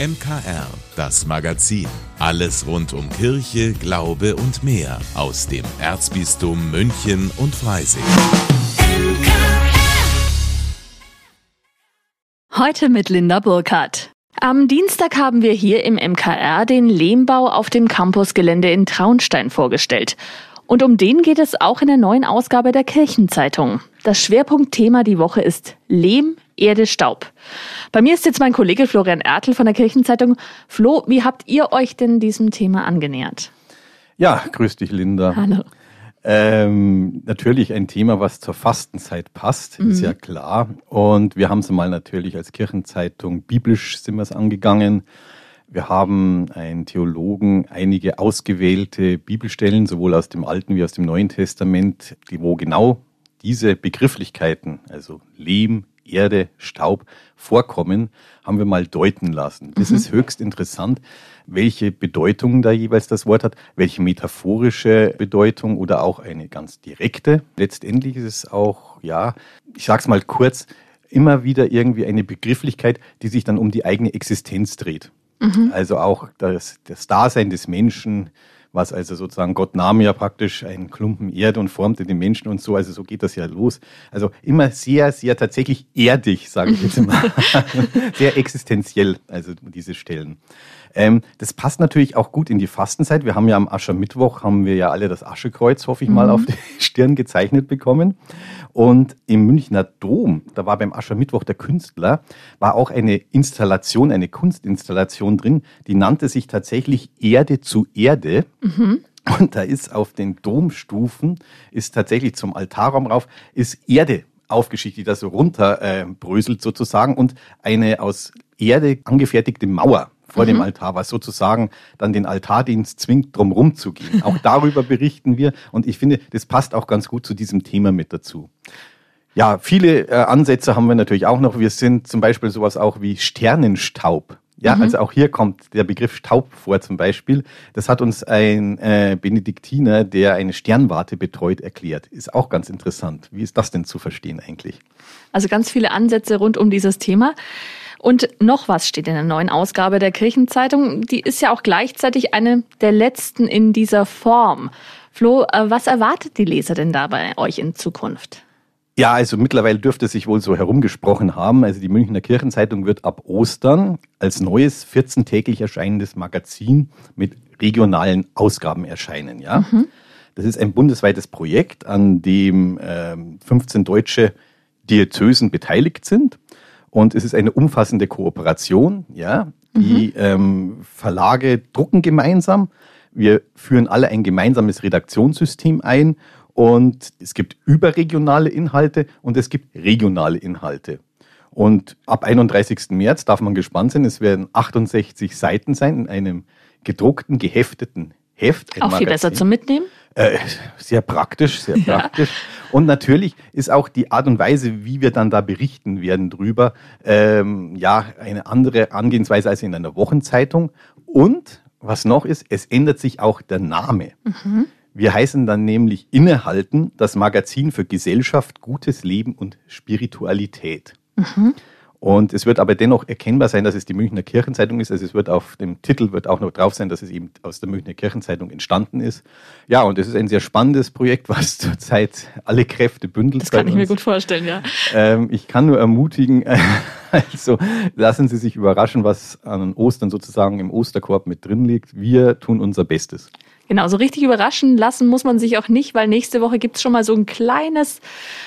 MKR, das Magazin. Alles rund um Kirche, Glaube und mehr aus dem Erzbistum München und Freising. Heute mit Linda Burkhardt. Am Dienstag haben wir hier im MKR den Lehmbau auf dem Campusgelände in Traunstein vorgestellt. Und um den geht es auch in der neuen Ausgabe der Kirchenzeitung. Das Schwerpunktthema die Woche ist Lehm, Erde, Staub. Bei mir ist jetzt mein Kollege Florian Ertel von der Kirchenzeitung. Flo, wie habt ihr euch denn diesem Thema angenähert? Ja, grüß dich, Linda. Hallo. Ähm, natürlich ein Thema, was zur Fastenzeit passt, mhm. ist ja klar. Und wir haben es mal natürlich als Kirchenzeitung biblisch sind wir es angegangen. Wir haben einen Theologen, einige ausgewählte Bibelstellen, sowohl aus dem Alten wie aus dem Neuen Testament, die wo genau diese Begrifflichkeiten, also Lehm, Erde, Staub vorkommen, haben wir mal deuten lassen. Das mhm. ist höchst interessant, welche Bedeutung da jeweils das Wort hat, welche metaphorische Bedeutung oder auch eine ganz direkte. Letztendlich ist es auch, ja, ich sag's mal kurz, immer wieder irgendwie eine Begrifflichkeit, die sich dann um die eigene Existenz dreht. Mhm. Also auch das, das Dasein des Menschen, was also sozusagen Gott nahm ja praktisch einen Klumpen Erde und formte den Menschen und so, also so geht das ja los. Also immer sehr, sehr tatsächlich erdig, sage ich jetzt mal. sehr existenziell, also diese Stellen. Ähm, das passt natürlich auch gut in die Fastenzeit. Wir haben ja am Aschermittwoch, haben wir ja alle das Aschekreuz, hoffe ich mal, mhm. auf die Stirn gezeichnet bekommen. Und im Münchner Dom, da war beim Aschermittwoch der Künstler, war auch eine Installation, eine Kunstinstallation drin, die nannte sich tatsächlich Erde zu Erde. Mhm. Und da ist auf den Domstufen, ist tatsächlich zum Altarraum rauf, ist Erde aufgeschichtet, die da so runterbröselt äh, sozusagen und eine aus Erde angefertigte Mauer vor mhm. dem Altar, was sozusagen dann den Altardienst zwingt, drumherum zu gehen. Auch darüber berichten wir und ich finde, das passt auch ganz gut zu diesem Thema mit dazu. Ja, viele äh, Ansätze haben wir natürlich auch noch. Wir sind zum Beispiel sowas auch wie Sternenstaub. Ja, mhm. also auch hier kommt der Begriff Staub vor zum Beispiel. Das hat uns ein äh, Benediktiner, der eine Sternwarte betreut, erklärt. Ist auch ganz interessant. Wie ist das denn zu verstehen eigentlich? Also ganz viele Ansätze rund um dieses Thema. Und noch was steht in der neuen Ausgabe der Kirchenzeitung. Die ist ja auch gleichzeitig eine der letzten in dieser Form. Flo, äh, was erwartet die Leser denn da bei euch in Zukunft? Ja, also mittlerweile dürfte es sich wohl so herumgesprochen haben. Also die Münchner Kirchenzeitung wird ab Ostern als neues 14-täglich erscheinendes Magazin mit regionalen Ausgaben erscheinen. Ja, mhm. das ist ein bundesweites Projekt, an dem äh, 15 deutsche Diözesen beteiligt sind. Und es ist eine umfassende Kooperation. Ja, die mhm. ähm, Verlage drucken gemeinsam. Wir führen alle ein gemeinsames Redaktionssystem ein und es gibt überregionale Inhalte und es gibt regionale Inhalte. Und ab 31. März darf man gespannt sein. Es werden 68 Seiten sein in einem gedruckten, gehefteten Heft. Auch Magazin. viel besser zum Mitnehmen. Äh, sehr praktisch, sehr praktisch. Und natürlich ist auch die Art und Weise, wie wir dann da berichten werden drüber, ähm, ja, eine andere Angehensweise als in einer Wochenzeitung. Und was noch ist, es ändert sich auch der Name. Mhm. Wir heißen dann nämlich Innehalten, das Magazin für Gesellschaft, gutes Leben und Spiritualität. Mhm. Und es wird aber dennoch erkennbar sein, dass es die Münchner Kirchenzeitung ist. Also es wird auf dem Titel wird auch noch drauf sein, dass es eben aus der Münchner Kirchenzeitung entstanden ist. Ja, und es ist ein sehr spannendes Projekt, was zurzeit alle Kräfte bündelt. Das kann ich mir gut vorstellen, ja. Ähm, ich kann nur ermutigen, also lassen Sie sich überraschen, was an Ostern sozusagen im Osterkorb mit drin liegt. Wir tun unser Bestes. Genau, so richtig überraschen lassen muss man sich auch nicht, weil nächste Woche gibt's schon mal so ein kleines,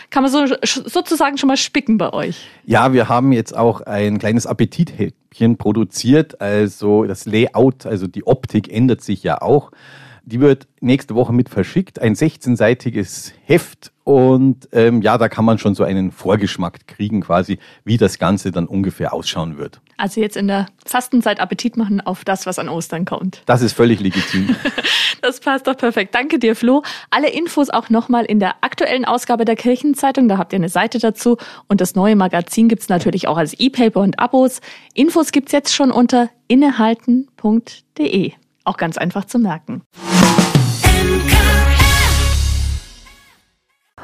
kann man so sozusagen schon mal spicken bei euch. Ja, wir haben jetzt auch ein kleines Appetithäppchen produziert. Also das Layout, also die Optik ändert sich ja auch. Die wird nächste Woche mit verschickt. Ein 16-seitiges Heft. Und ähm, ja, da kann man schon so einen Vorgeschmack kriegen, quasi, wie das Ganze dann ungefähr ausschauen wird. Also jetzt in der Fastenzeit Appetit machen auf das, was an Ostern kommt. Das ist völlig legitim. das passt doch perfekt. Danke dir, Flo. Alle Infos auch nochmal in der aktuellen Ausgabe der Kirchenzeitung. Da habt ihr eine Seite dazu. Und das neue Magazin gibt's natürlich auch als E-Paper und Abos. Infos gibt's jetzt schon unter innehalten.de. Auch ganz einfach zu merken.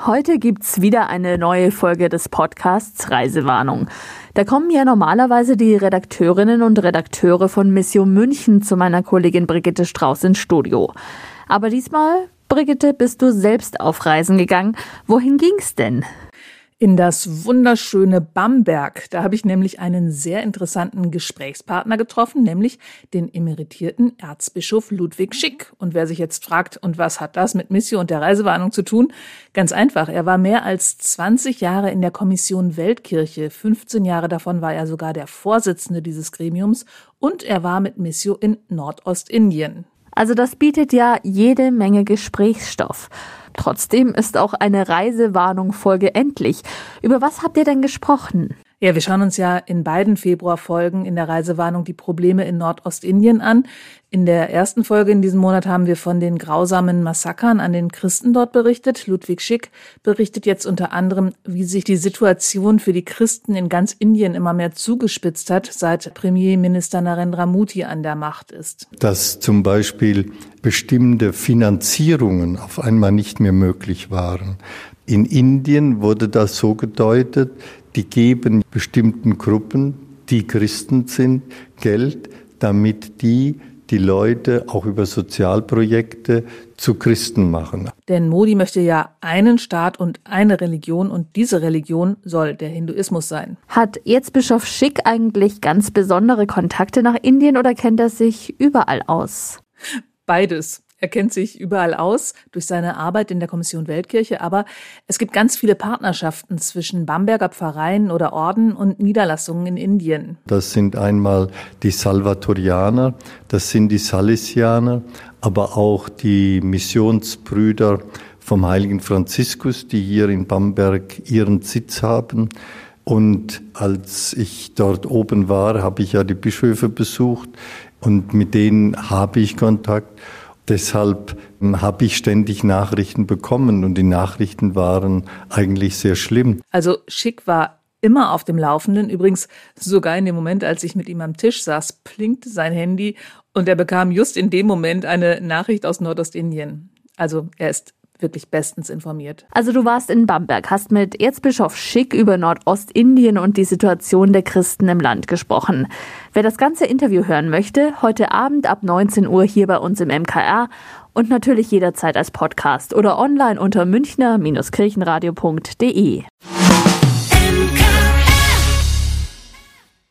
Heute gibt's wieder eine neue Folge des Podcasts Reisewarnung. Da kommen ja normalerweise die Redakteurinnen und Redakteure von Mission München zu meiner Kollegin Brigitte Strauß ins Studio. Aber diesmal, Brigitte, bist du selbst auf Reisen gegangen. Wohin ging's denn? In das wunderschöne Bamberg. Da habe ich nämlich einen sehr interessanten Gesprächspartner getroffen, nämlich den emeritierten Erzbischof Ludwig Schick. Und wer sich jetzt fragt, und was hat das mit Mission und der Reisewarnung zu tun? Ganz einfach. Er war mehr als 20 Jahre in der Kommission Weltkirche. 15 Jahre davon war er sogar der Vorsitzende dieses Gremiums und er war mit Mission in Nordostindien. Also das bietet ja jede Menge Gesprächsstoff. Trotzdem ist auch eine Reisewarnung-Folge endlich. Über was habt ihr denn gesprochen? Ja, wir schauen uns ja in beiden Februarfolgen in der Reisewarnung die Probleme in Nordostindien an. In der ersten Folge in diesem Monat haben wir von den grausamen Massakern an den Christen dort berichtet. Ludwig Schick berichtet jetzt unter anderem, wie sich die Situation für die Christen in ganz Indien immer mehr zugespitzt hat, seit Premierminister Narendra Modi an der Macht ist. Dass zum Beispiel bestimmte Finanzierungen auf einmal nicht mehr möglich waren. In Indien wurde das so gedeutet, die geben bestimmten Gruppen, die Christen sind, Geld, damit die die Leute auch über Sozialprojekte zu Christen machen. Denn Modi möchte ja einen Staat und eine Religion und diese Religion soll der Hinduismus sein. Hat Erzbischof Schick eigentlich ganz besondere Kontakte nach Indien oder kennt er sich überall aus? Beides. Er kennt sich überall aus durch seine Arbeit in der Kommission Weltkirche, aber es gibt ganz viele Partnerschaften zwischen Bamberger Pfarreien oder Orden und Niederlassungen in Indien. Das sind einmal die Salvatorianer, das sind die Salesianer, aber auch die Missionsbrüder vom heiligen Franziskus, die hier in Bamberg ihren Sitz haben. Und als ich dort oben war, habe ich ja die Bischöfe besucht und mit denen habe ich Kontakt. Deshalb hm, habe ich ständig Nachrichten bekommen und die Nachrichten waren eigentlich sehr schlimm. Also Schick war immer auf dem Laufenden. Übrigens, sogar in dem Moment, als ich mit ihm am Tisch saß, plinkte sein Handy und er bekam just in dem Moment eine Nachricht aus Nordostindien. Also er ist wirklich bestens informiert. Also du warst in Bamberg, hast mit Erzbischof Schick über Nordostindien und die Situation der Christen im Land gesprochen. Wer das ganze Interview hören möchte, heute Abend ab 19 Uhr hier bei uns im MKR und natürlich jederzeit als Podcast oder online unter münchner-kirchenradio.de.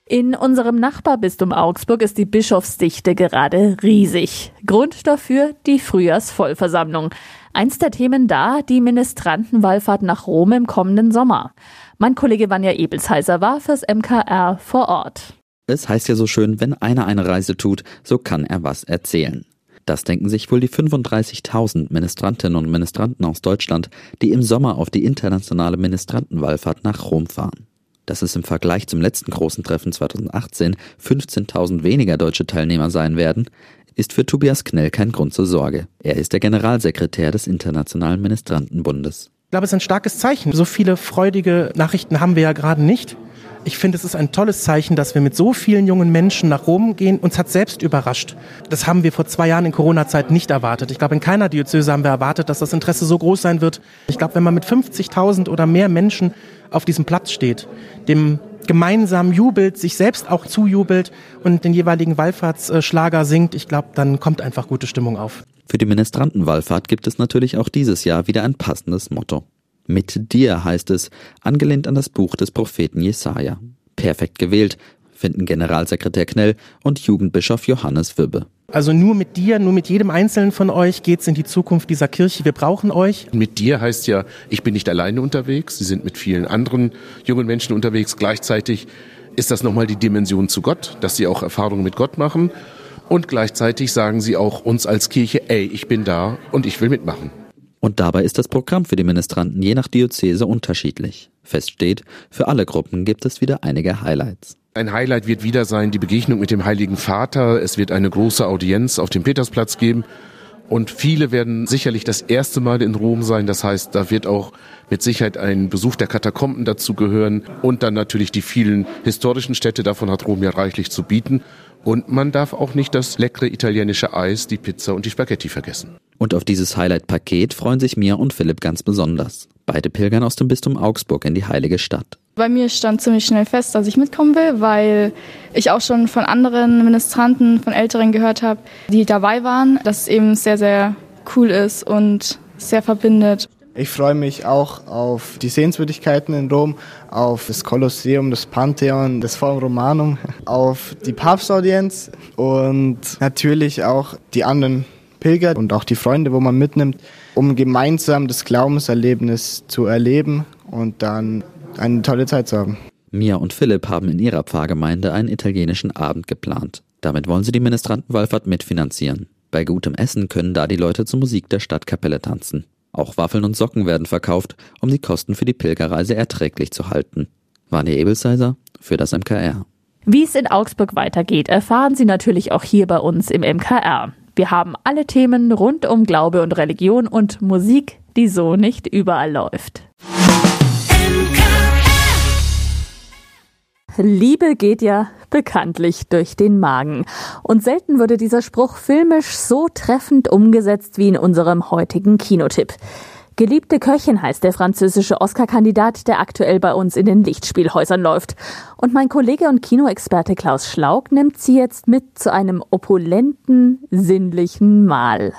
In unserem Nachbarbistum Augsburg ist die Bischofsdichte gerade riesig. Grund dafür die Frühjahrsvollversammlung. Eins der Themen da, die Ministrantenwallfahrt nach Rom im kommenden Sommer. Mein Kollege Vanja Ebelsheiser war fürs MKR vor Ort. Es heißt ja so schön, wenn einer eine Reise tut, so kann er was erzählen. Das denken sich wohl die 35.000 Ministrantinnen und Ministranten aus Deutschland, die im Sommer auf die internationale Ministrantenwallfahrt nach Rom fahren dass es im Vergleich zum letzten großen Treffen 2018 15.000 weniger deutsche Teilnehmer sein werden, ist für Tobias Knell kein Grund zur Sorge. Er ist der Generalsekretär des Internationalen Ministrantenbundes. Ich glaube, es ist ein starkes Zeichen. So viele freudige Nachrichten haben wir ja gerade nicht. Ich finde, es ist ein tolles Zeichen, dass wir mit so vielen jungen Menschen nach Rom gehen. Uns hat selbst überrascht. Das haben wir vor zwei Jahren in Corona-Zeit nicht erwartet. Ich glaube, in keiner Diözese haben wir erwartet, dass das Interesse so groß sein wird. Ich glaube, wenn man mit 50.000 oder mehr Menschen auf diesem Platz steht, dem gemeinsam jubelt, sich selbst auch zujubelt und den jeweiligen Wallfahrtsschlager singt, ich glaube, dann kommt einfach gute Stimmung auf. Für die Ministrantenwallfahrt gibt es natürlich auch dieses Jahr wieder ein passendes Motto. Mit dir heißt es, angelehnt an das Buch des Propheten Jesaja. Perfekt gewählt, finden Generalsekretär Knell und Jugendbischof Johannes Wibbe. Also nur mit dir, nur mit jedem Einzelnen von euch geht's in die Zukunft dieser Kirche. Wir brauchen euch. Mit dir heißt ja, ich bin nicht alleine unterwegs. Sie sind mit vielen anderen jungen Menschen unterwegs. Gleichzeitig ist das nochmal die Dimension zu Gott, dass sie auch Erfahrungen mit Gott machen. Und gleichzeitig sagen sie auch uns als Kirche, ey, ich bin da und ich will mitmachen. Und dabei ist das Programm für die Ministranten je nach Diözese unterschiedlich. Fest steht, für alle Gruppen gibt es wieder einige Highlights. Ein Highlight wird wieder sein die Begegnung mit dem Heiligen Vater. Es wird eine große Audienz auf dem Petersplatz geben. Und viele werden sicherlich das erste Mal in Rom sein. Das heißt, da wird auch mit Sicherheit ein Besuch der Katakomben dazu gehören und dann natürlich die vielen historischen Städte. Davon hat Rom ja reichlich zu bieten. Und man darf auch nicht das leckere italienische Eis, die Pizza und die Spaghetti vergessen. Und auf dieses Highlight-Paket freuen sich Mia und Philipp ganz besonders. Beide pilgern aus dem Bistum Augsburg in die heilige Stadt. Bei mir stand ziemlich schnell fest, dass ich mitkommen will, weil ich auch schon von anderen Ministranten, von Älteren gehört habe, die dabei waren, dass es eben sehr, sehr cool ist und sehr verbindet. Ich freue mich auch auf die Sehenswürdigkeiten in Rom, auf das Kolosseum, das Pantheon, das Forum Romanum, auf die Papstaudienz und natürlich auch die anderen Pilger und auch die Freunde, wo man mitnimmt, um gemeinsam das Glaubenserlebnis zu erleben und dann eine tolle Zeit zu haben. Mia und Philipp haben in ihrer Pfarrgemeinde einen italienischen Abend geplant. Damit wollen sie die Ministrantenwallfahrt mitfinanzieren. Bei gutem Essen können da die Leute zur Musik der Stadtkapelle tanzen. Auch Waffeln und Socken werden verkauft, um die Kosten für die Pilgerreise erträglich zu halten. Vanja Ebelsheiser für das MKR. Wie es in Augsburg weitergeht, erfahren Sie natürlich auch hier bei uns im MKR. Wir haben alle Themen rund um Glaube und Religion und Musik, die so nicht überall läuft. Liebe geht ja bekanntlich durch den Magen. Und selten würde dieser Spruch filmisch so treffend umgesetzt wie in unserem heutigen Kinotipp. Geliebte Köchin heißt der französische Oscar-Kandidat, der aktuell bei uns in den Lichtspielhäusern läuft. Und mein Kollege und Kinoexperte Klaus Schlaug nimmt sie jetzt mit zu einem opulenten, sinnlichen Mahl.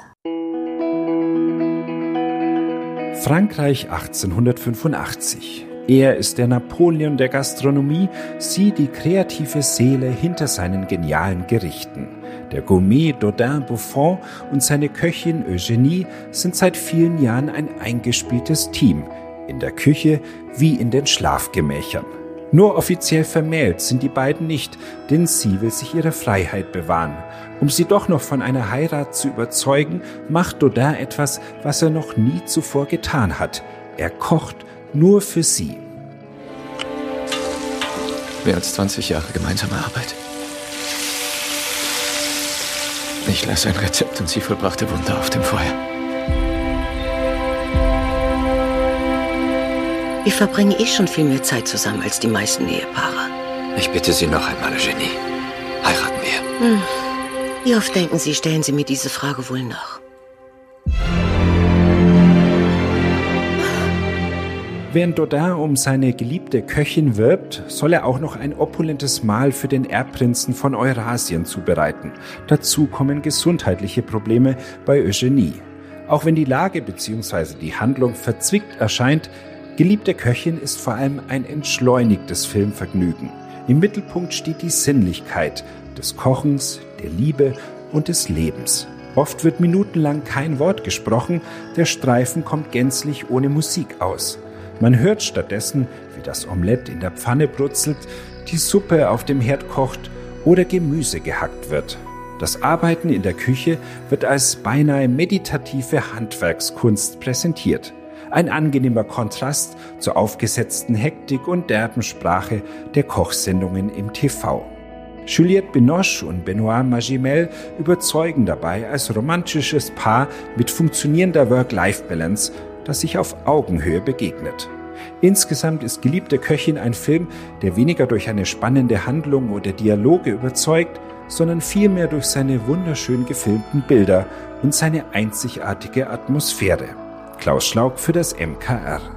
Frankreich 1885. Er ist der Napoleon der Gastronomie, sie die kreative Seele hinter seinen genialen Gerichten. Der Gourmet Dodin Buffon und seine Köchin Eugenie sind seit vielen Jahren ein eingespieltes Team, in der Küche wie in den Schlafgemächern. Nur offiziell vermählt sind die beiden nicht, denn sie will sich ihre Freiheit bewahren. Um sie doch noch von einer Heirat zu überzeugen, macht Dodin etwas, was er noch nie zuvor getan hat. Er kocht nur für sie. Mehr als 20 Jahre gemeinsame Arbeit. Ich las ein Rezept und sie vollbrachte Wunder auf dem Feuer. Wir verbringen eh schon viel mehr Zeit zusammen als die meisten Ehepaare. Ich bitte Sie noch einmal, Eugenie. Heiraten wir. Hm. Wie oft denken Sie, stellen Sie mir diese Frage wohl noch? Während Dodin um seine geliebte Köchin wirbt, soll er auch noch ein opulentes Mahl für den Erbprinzen von Eurasien zubereiten. Dazu kommen gesundheitliche Probleme bei Eugenie. Auch wenn die Lage bzw. die Handlung verzwickt erscheint, Geliebte Köchin ist vor allem ein entschleunigtes Filmvergnügen. Im Mittelpunkt steht die Sinnlichkeit des Kochens, der Liebe und des Lebens. Oft wird minutenlang kein Wort gesprochen, der Streifen kommt gänzlich ohne Musik aus. Man hört stattdessen, wie das Omelett in der Pfanne brutzelt, die Suppe auf dem Herd kocht oder Gemüse gehackt wird. Das Arbeiten in der Küche wird als beinahe meditative Handwerkskunst präsentiert. Ein angenehmer Kontrast zur aufgesetzten Hektik und derben Sprache der Kochsendungen im TV. Juliette Binoche und Benoit Magimel überzeugen dabei als romantisches Paar mit funktionierender Work-Life-Balance das sich auf Augenhöhe begegnet. Insgesamt ist Geliebte Köchin ein Film, der weniger durch eine spannende Handlung oder Dialoge überzeugt, sondern vielmehr durch seine wunderschön gefilmten Bilder und seine einzigartige Atmosphäre. Klaus Schlaug für das MKR.